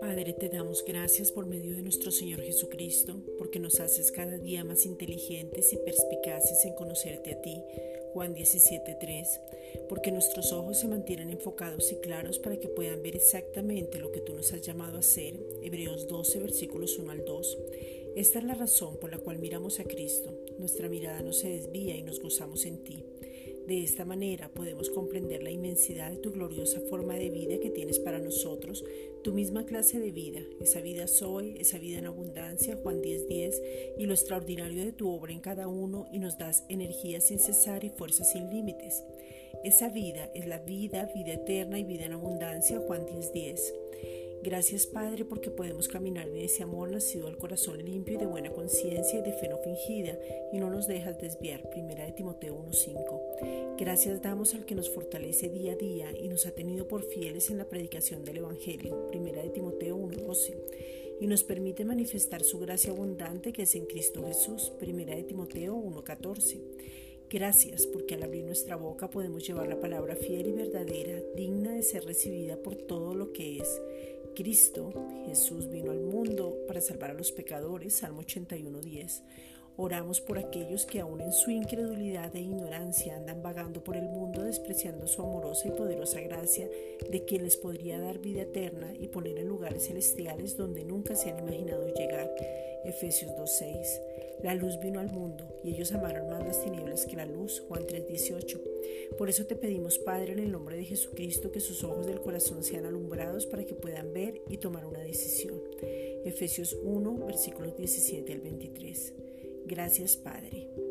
Padre, te damos gracias por medio de nuestro Señor Jesucristo, porque nos haces cada día más inteligentes y perspicaces en conocerte a ti. Juan 17:3, porque nuestros ojos se mantienen enfocados y claros para que puedan ver exactamente lo que tú nos has llamado a hacer. Hebreos 12, versículos 1 al 2. Esta es la razón por la cual miramos a Cristo. Nuestra mirada no se desvía y nos gozamos en ti. De esta manera podemos comprender la inmensidad de tu gloriosa forma de vida que tienes para nosotros, tu misma clase de vida, esa vida soy, esa vida en abundancia, Juan 10:10, y lo extraordinario de tu obra en cada uno y nos das energía sin cesar y fuerza sin límites. Esa vida es la vida, vida eterna y vida en abundancia, Juan 10:10. Gracias Padre porque podemos caminar en ese amor nacido al corazón limpio y de buena conciencia y de fe no fingida y no nos dejas desviar. Primera de Timoteo 1.5. Gracias damos al que nos fortalece día a día y nos ha tenido por fieles en la predicación del Evangelio. Primera de Timoteo 1.12 y nos permite manifestar su gracia abundante que es en Cristo Jesús. Primera de Timoteo 1.14. Gracias porque al abrir nuestra boca podemos llevar la palabra fiel y verdadera, digna de ser recibida por todo lo que es Cristo, Jesús vino al mundo para salvar a los pecadores, Salmo 81.10. Oramos por aquellos que aún en su incredulidad e ignorancia andan vagando por el mundo despreciando su amorosa y poderosa gracia de quien les podría dar vida eterna y poner en lugares celestiales donde nunca se han imaginado llegar. Efesios 2.6. La luz vino al mundo y ellos amaron más las tinieblas que la luz. Juan 3.18. Por eso te pedimos, Padre, en el nombre de Jesucristo, que sus ojos del corazón sean alumbrados para que puedan ver y tomar una decisión. Efesios 1, versículos 17 al 23. Gracias, Padre.